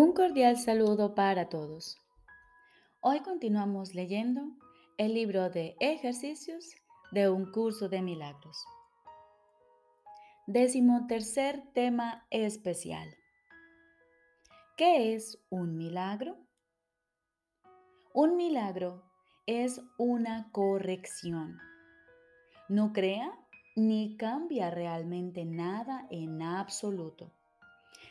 Un cordial saludo para todos. Hoy continuamos leyendo el libro de ejercicios de un curso de milagros. Décimo tercer tema especial. ¿Qué es un milagro? Un milagro es una corrección. No crea ni cambia realmente nada en absoluto.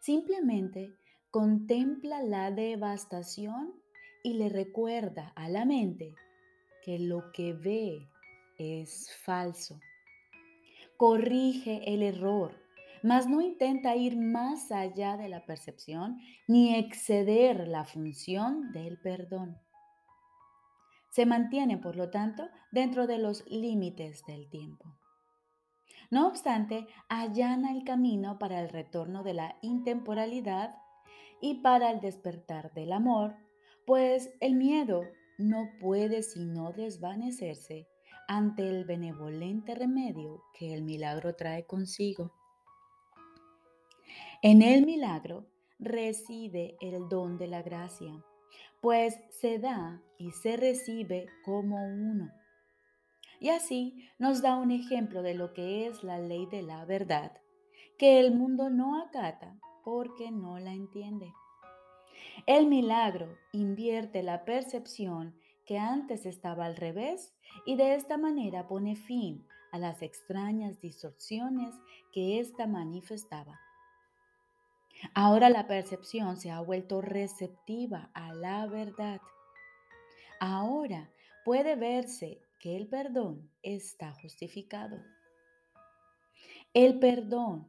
Simplemente contempla la devastación y le recuerda a la mente que lo que ve es falso. Corrige el error, mas no intenta ir más allá de la percepción ni exceder la función del perdón. Se mantiene, por lo tanto, dentro de los límites del tiempo. No obstante, allana el camino para el retorno de la intemporalidad y para el despertar del amor, pues el miedo no puede sino desvanecerse ante el benevolente remedio que el milagro trae consigo. En el milagro reside el don de la gracia, pues se da y se recibe como uno. Y así nos da un ejemplo de lo que es la ley de la verdad, que el mundo no acata porque no la entiende. El milagro invierte la percepción que antes estaba al revés y de esta manera pone fin a las extrañas distorsiones que ésta manifestaba. Ahora la percepción se ha vuelto receptiva a la verdad. Ahora puede verse que el perdón está justificado. El perdón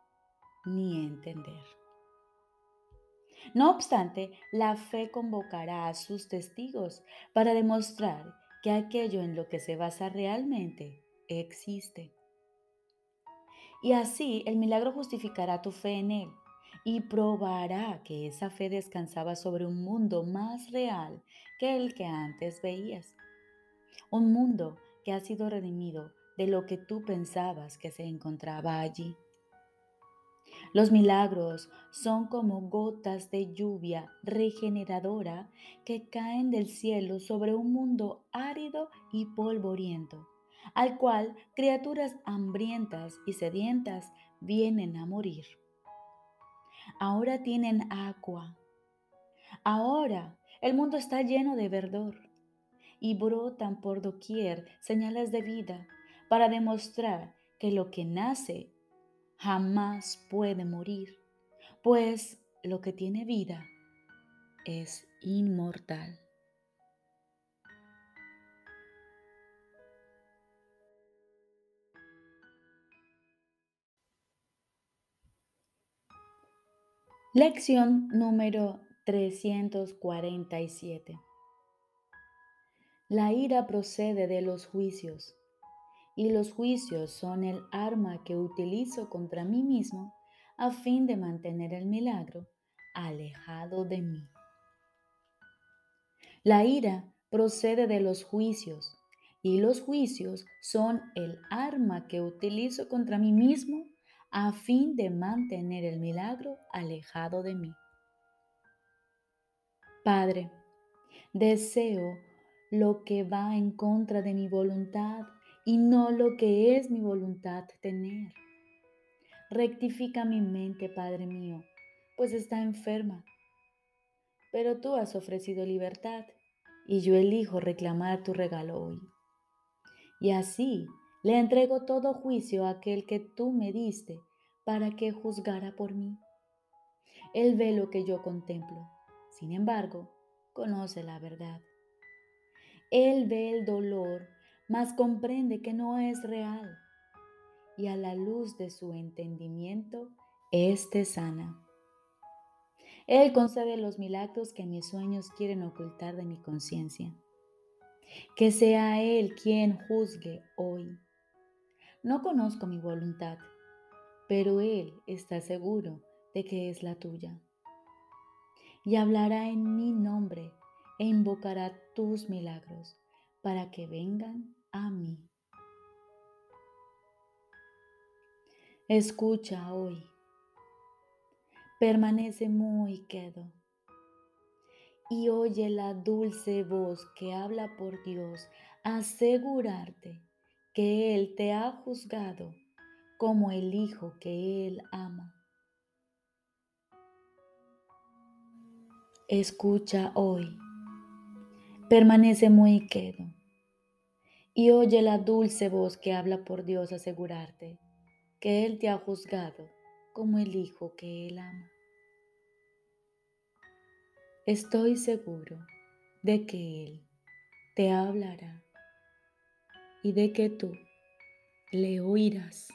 ni entender. No obstante, la fe convocará a sus testigos para demostrar que aquello en lo que se basa realmente existe. Y así el milagro justificará tu fe en él y probará que esa fe descansaba sobre un mundo más real que el que antes veías. Un mundo que ha sido redimido de lo que tú pensabas que se encontraba allí. Los milagros son como gotas de lluvia regeneradora que caen del cielo sobre un mundo árido y polvoriento, al cual criaturas hambrientas y sedientas vienen a morir. Ahora tienen agua. Ahora el mundo está lleno de verdor y brotan por doquier señales de vida para demostrar que lo que nace jamás puede morir, pues lo que tiene vida es inmortal. Lección número 347. La ira procede de los juicios y los juicios son el arma que utilizo contra mí mismo a fin de mantener el milagro alejado de mí. La ira procede de los juicios y los juicios son el arma que utilizo contra mí mismo a fin de mantener el milagro alejado de mí. Padre, deseo lo que va en contra de mi voluntad y no lo que es mi voluntad tener. Rectifica mi mente, Padre mío, pues está enferma. pero tú has ofrecido libertad y yo elijo reclamar tu regalo hoy. Y así le entrego todo juicio a aquel que tú me diste para que juzgara por mí. Él ve lo que yo contemplo, sin embargo, conoce la verdad. Él ve el dolor, mas comprende que no es real, y a la luz de su entendimiento, éste sana. Él concede los milagros que mis sueños quieren ocultar de mi conciencia. Que sea Él quien juzgue hoy. No conozco mi voluntad, pero Él está seguro de que es la tuya. Y hablará en mi nombre e invocará tus milagros para que vengan a mí. Escucha hoy permanece muy quedo y oye la dulce voz que habla por Dios, asegurarte que Él te ha juzgado como el Hijo que Él ama. Escucha hoy, permanece muy quedo y oye la dulce voz que habla por Dios asegurarte que Él te ha juzgado como el Hijo que Él ama. Estoy seguro de que Él te hablará y de que tú le oirás.